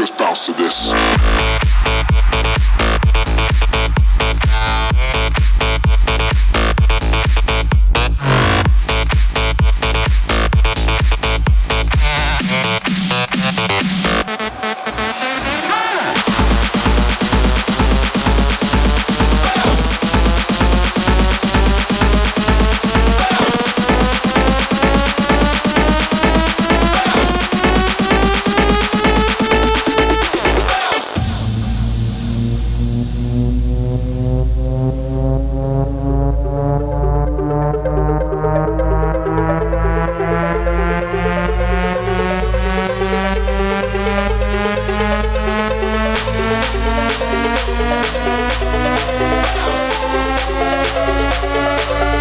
Just bounce to this. Everybody make it bounce. Bass Kitty Stomp.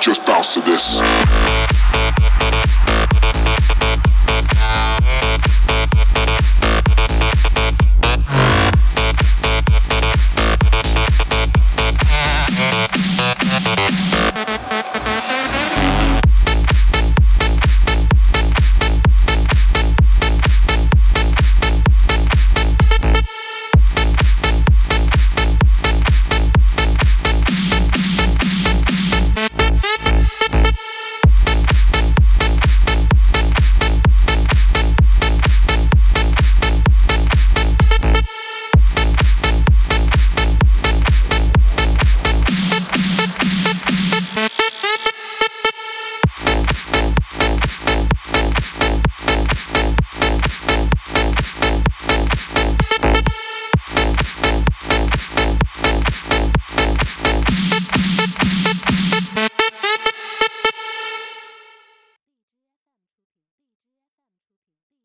Just bounce to this.